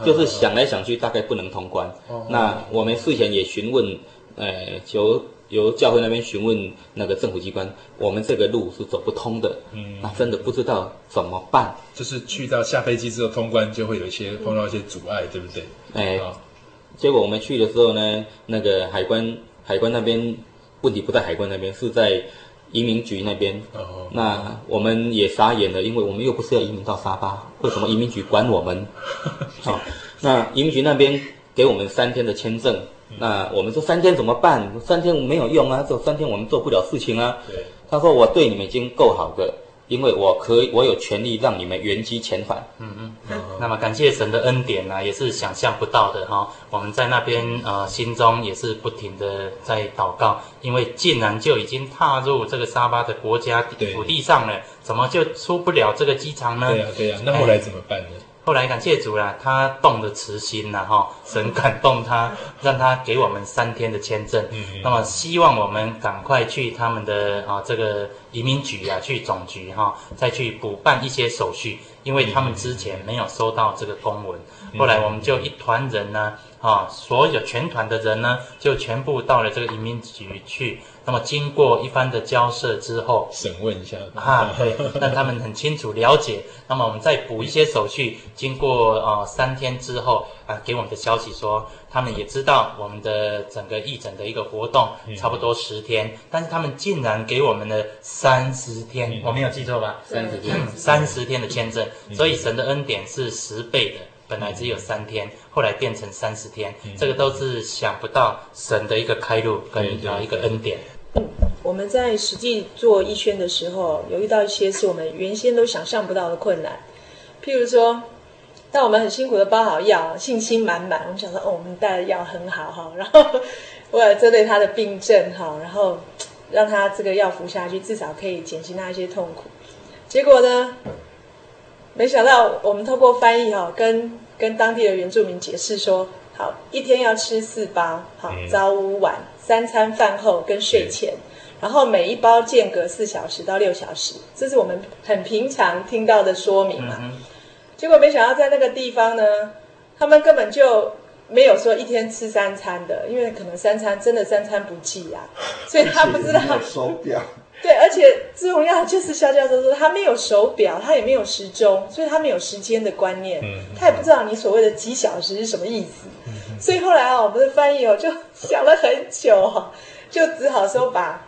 E: 就是想来想去大概不能通关。哦，那我们事前也询问，呃，由。由教会那边询问那个政府机关，我们这个路是走不通的，嗯，那真的不知道怎么办。
A: 就是去到下飞机之后通关，就会有一些碰到一些阻碍，对不对？
E: 哎，结果我们去的时候呢，那个海关海关那边问题不在海关那边，是在移民局那边。哦，那我们也傻眼了，因为我们又不是要移民到沙巴，为什么移民局管我们？好，那移民局那边给我们三天的签证。那我们说三天怎么办？三天没有用啊，这三天我们做不了事情啊。对，他说我对你们已经够好的，因为我可以，我有权利让你们原机遣返。
C: 嗯嗯。那么感谢神的恩典呢、啊，也是想象不到的哈、哦。我们在那边呃，心中也是不停的在祷告，因为竟然就已经踏入这个沙巴的国家土地上了，怎么就出不了这个机场呢？
A: 对呀、啊、对呀、啊，那后来怎么办呢？
C: 后来感谢主啦，他动了慈心啦哈，神感动他，让他给我们三天的签证。那么希望我们赶快去他们的啊这个移民局啊，去总局哈，再去补办一些手续，因为他们之前没有收到这个公文。后来我们就一团人呢，啊，所有全团的人呢，就全部到了这个移民局去。那么经过一番的交涉之后，
A: 审问一下。
C: 啊，对，让他们很清楚了解。那么我们再补一些手续，经过呃三天之后啊，给我们的消息说，他们也知道我们的整个义诊的一个活动差不多十天，嗯、但是他们竟然给我们了三十天，嗯、我没有记错吧？三十天，三十天的签证，所以神的恩典是十倍的。本来只有三天，后来变成三十天，嗯、这个都是想不到神的一个开路跟啊一个恩典。
D: 嗯，我们在实际做一圈的时候，有遇到一些是我们原先都想象不到的困难。譬如说，当我们很辛苦的包好药，信心满满，我们想说，哦，我们带的药很好哈，然后为了针对他的病症哈，然后让他这个药服下去，至少可以减轻他一些痛苦。结果呢，没想到我们透过翻译哈，跟跟当地的原住民解释说，好，一天要吃四包，好，早午晚三餐饭后跟睡前，然后每一包间隔四小时到六小时，这是我们很平常听到的说明嘛。结果没想到在那个地方呢，他们根本就没有说一天吃三餐的，因为可能三餐真的三餐不计啊，所以他不知道
B: 手表。
D: 对，而且最重要就是肖教授说他没有手表，他也没有时钟，所以他没有时间的观念，他也不知道你所谓的几小时是什么意思。所以后来啊，我们的翻译哦就想了很久哈，就只好说把，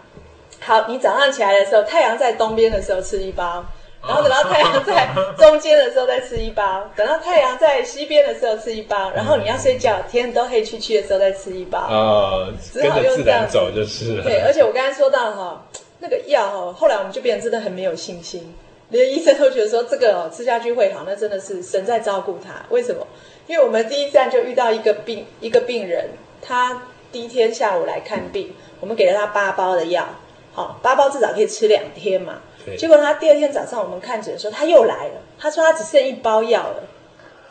D: 好，你早上起来的时候，太阳在东边的时候吃一包，然后等到太阳在中间的时候再吃一包，等到太阳在西边的时候吃一包，然后你要睡觉，天都黑黢黢的时候再吃一包。啊，
A: 只好用这样走就是。
D: 对，而且我刚才说到哈。那个药哦，后来我们就变得真的很没有信心，连医生都觉得说这个哦吃下去会好，那真的是神在照顾他。为什么？因为我们第一站就遇到一个病，一个病人，他第一天下午来看病，我们给了他八包的药，好，八包至少可以吃两天嘛。对结果他第二天早上我们看诊的时候，他又来了，他说他只剩一包药了。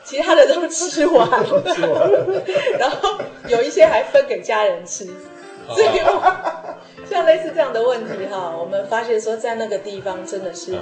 D: 其他的都吃完了，然后有一些还分给家人吃。所以，像类似这样的问题哈，我们发现说，在那个地方真的是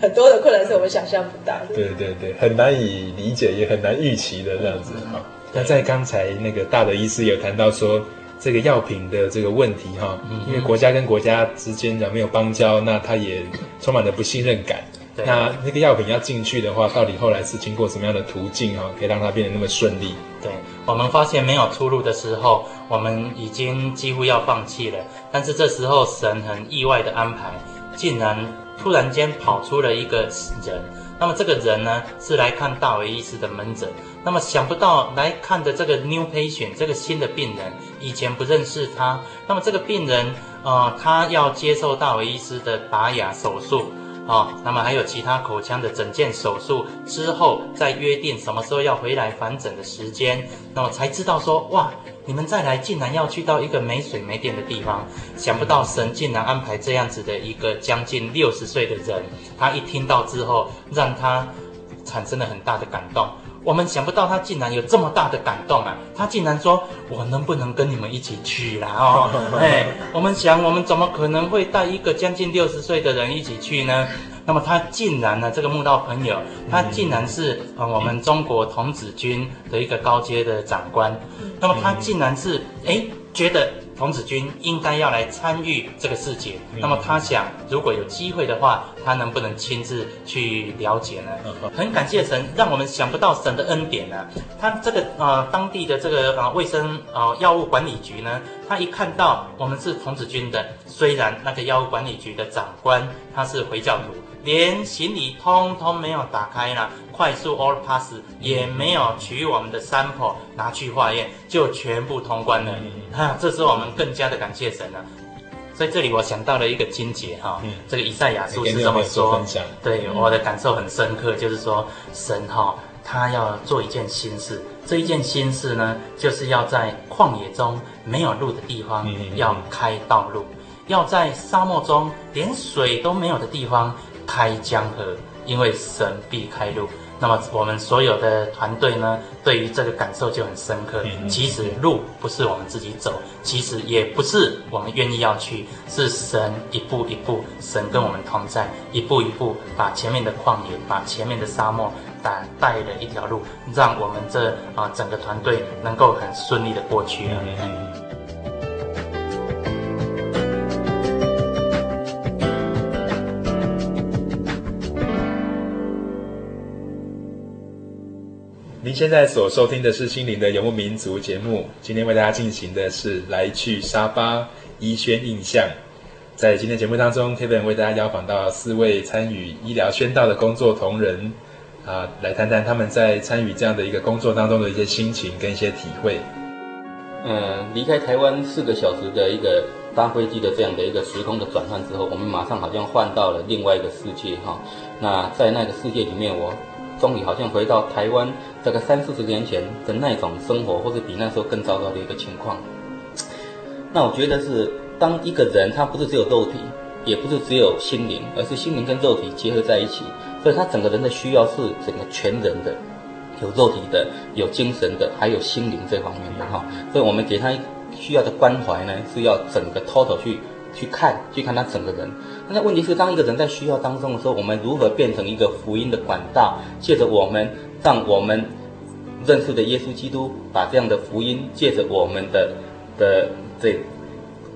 D: 很多的困难是我们想象不到的。
A: 对对对，很难以理解，也很难预期的这样子哈。那在刚才那个大的医师有谈到说，这个药品的这个问题哈，因为国家跟国家之间没有邦交，那他也充满了不信任感。那那个药品要进去的话，到底后来是经过什么样的途径哈，可以让它变得那么顺利？
C: 对，我们发现没有出路的时候，我们已经几乎要放弃了。但是这时候神很意外的安排，竟然突然间跑出了一个人。那么这个人呢，是来看大卫医师的门诊。那么想不到来看的这个 new patient 这个新的病人，以前不认识他。那么这个病人啊、呃，他要接受大卫医师的拔牙手术。哦，那么还有其他口腔的整件手术之后，再约定什么时候要回来返诊的时间，那么才知道说，哇，你们再来竟然要去到一个没水没电的地方，想不到神竟然安排这样子的一个将近六十岁的人，他一听到之后，让他产生了很大的感动。我们想不到他竟然有这么大的感动啊！他竟然说：“我能不能跟你们一起去啦？”哦，哎，我们想，我们怎么可能会带一个将近六十岁的人一起去呢？那么他竟然呢，这个慕道朋友，他竟然是呃我们中国童子军的一个高阶的长官。那么他竟然是哎觉得。童子军应该要来参与这个事情，那么他想，如果有机会的话，他能不能亲自去了解呢？很感谢神，让我们想不到神的恩典呢。他这个呃当地的这个啊卫生啊药物管理局呢，他一看到我们是童子军的，虽然那个药物管理局的长官他是回教徒。连行李通通没有打开呢，快速 all pass 也没有取我们的 sample 拿去化验，就全部通关了。哈、啊，这时候我们更加的感谢神了。所以这里我想到了一个经节哈，这个以赛亚书是这么说，对我的感受很深刻，就是说神哈他要做一件新事，这一件新事呢，就是要在旷野中没有路的地方要开道路，要在沙漠中连水都没有的地方。开江河，因为神必开路。那么我们所有的团队呢，对于这个感受就很深刻。其实路不是我们自己走，其实也不是我们愿意要去，是神一步一步，神跟我们同在，一步一步把前面的旷野，把前面的沙漠带带了一条路，让我们这啊整个团队能够很顺利的过去了。
A: 现在所收听的是《心灵的游牧民族》节目，今天为大家进行的是来去沙巴医宣印象。在今天节目当中，Kevin 为大家邀访到四位参与医疗宣道的工作同仁，啊，来谈谈他们在参与这样的一个工作当中的一些心情跟一些体会。
E: 嗯，离开台湾四个小时的一个搭飞机的这样的一个时空的转换之后，我们马上好像换到了另外一个世界哈。那在那个世界里面，我。终于好像回到台湾，大概三四十年前的那种生活，或是比那时候更糟糕的一个情况。那我觉得是，当一个人他不是只有肉体，也不是只有心灵，而是心灵跟肉体结合在一起，所以他整个人的需要是整个全人的，有肉体的，有精神的，还有心灵这方面的哈。所以我们给他需要的关怀呢，是要整个 total 去。去看，去看他整个人。那问题是，当一个人在需要当中的时候，我们如何变成一个福音的管道？借着我们，让我们认识的耶稣基督，把这样的福音借着我们的的这，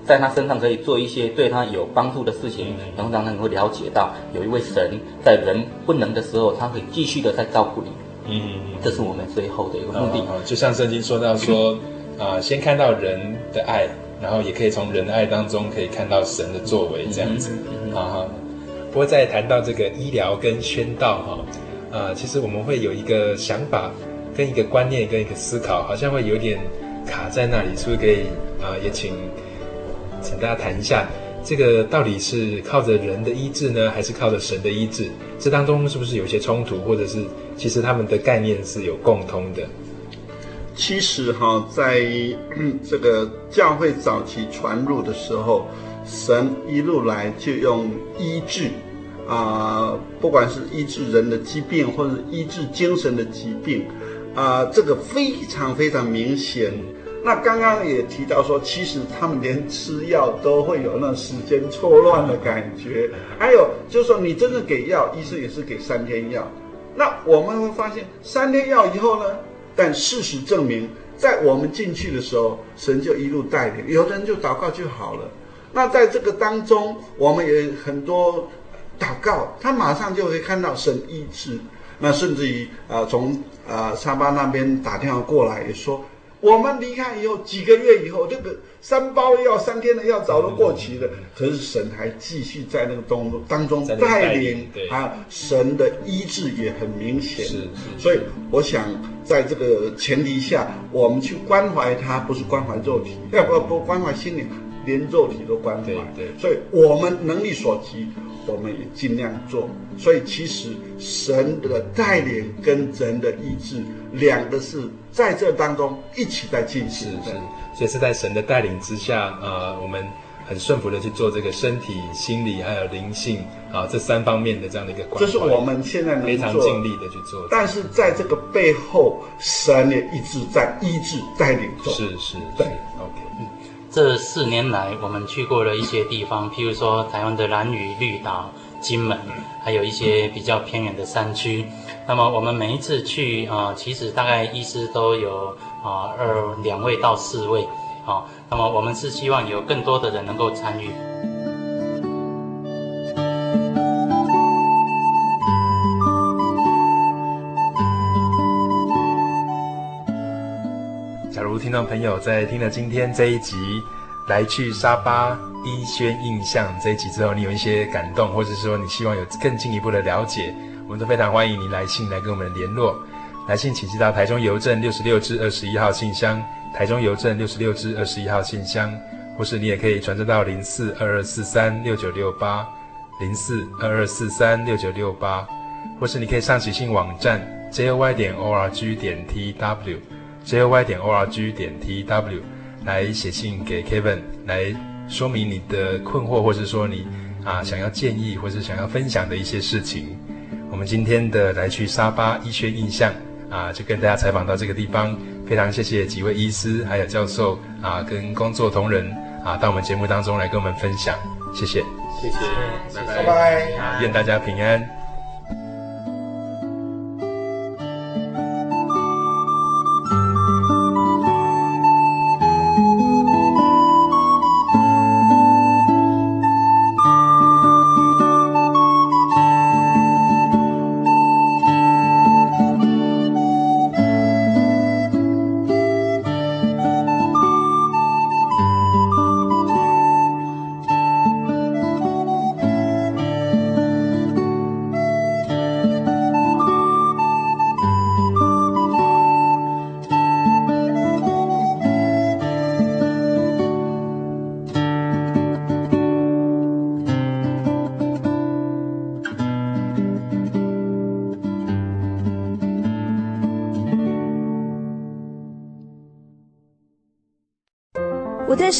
E: 在他身上可以做一些对他有帮助的事情，然后让他能够了解到，有一位神在人不能的时候，他可以继续的在照顾你。嗯，这是我们最后的一个目的。
A: 哦，就像圣经说到说，啊，先看到人的爱。然后也可以从仁爱当中可以看到神的作为，这样子，啊哈。不过在谈到这个医疗跟宣道哈，啊，其实我们会有一个想法，跟一个观念，跟一个思考，好像会有点卡在那里，是不是可以啊？也请请大家谈一下，这个到底是靠着人的医治呢，还是靠着神的医治？这当中是不是有些冲突，或者是其实他们的概念是有共通的？
B: 其实哈，在这个教会早期传入的时候，神一路来就用医治，啊、不管是医治人的疾病，或者医治精神的疾病，啊、这个非常非常明显。那刚刚也提到说，其实他们连吃药都会有那时间错乱的感觉。还有就是说，你真正给药，医生也是给三天药。那我们会发现，三天药以后呢？但事实证明，在我们进去的时候，神就一路带领，有的人就祷告就好了。那在这个当中，我们也很多祷告，他马上就会看到神医治。那甚至于啊、呃，从啊、呃、沙巴那边打电话过来也说。我们离开以后几个月以后，这个三包药、三天的药早都过期了。可是神还继续在那个当中当中带领啊，神的医治也很明显。是是。所以我想，在这个前提下，我们去关怀他，不是关怀肉体，要 不不关怀心灵，连肉体都关怀。对对。所以我们能力所及，我们也尽量做。所以其实神的带领跟人的意志，两个是。在这当中一起在进行，是是，
A: 所以是在神的带领之下，呃，我们很顺服的去做这个身体、心理还有灵性啊这三方面的这样的一个关系。
B: 这是我们现在能
A: 非常尽力的去做。
B: 但是在这个背后，神也一直在医治带领中。
A: 是是，
B: 对
A: ，OK。
C: 嗯，这四年来我们去过了一些地方，譬如说台湾的兰屿、绿岛、金门，还有一些比较偏远的山区。那么我们每一次去啊、其实大概医师都有啊、二两位到四位，啊、那么我们是希望有更多的人能够
A: 参与。听众朋友在听了今天这一集来去沙巴医宣印象这一集之后，你有一些感动，或者是说你希望有更进一步的了解。我们都非常欢迎你来信来跟我们联络，来信请寄到台中邮政六十六支二十一号信箱，台中邮政六十六支二十一号信箱，或是你也可以传真到零四二二四三六九六八，零四二二四三六九六八，或是你可以上喜信网站 jy 点 org 点 tw tw，joy 点 org 点 tw 来写信给 Kevin，来说明你的困惑，或是说你啊想要建议，或是想要分享的一些事情。我们今天的来去沙巴医学印象啊，就跟大家采访到这个地方。非常谢谢几位医师还有教授啊，跟工作同仁啊，到我们节目当中来跟我们分享。谢谢，
B: 谢谢，
A: 拜
B: 拜，拜拜，
A: 愿大家平安。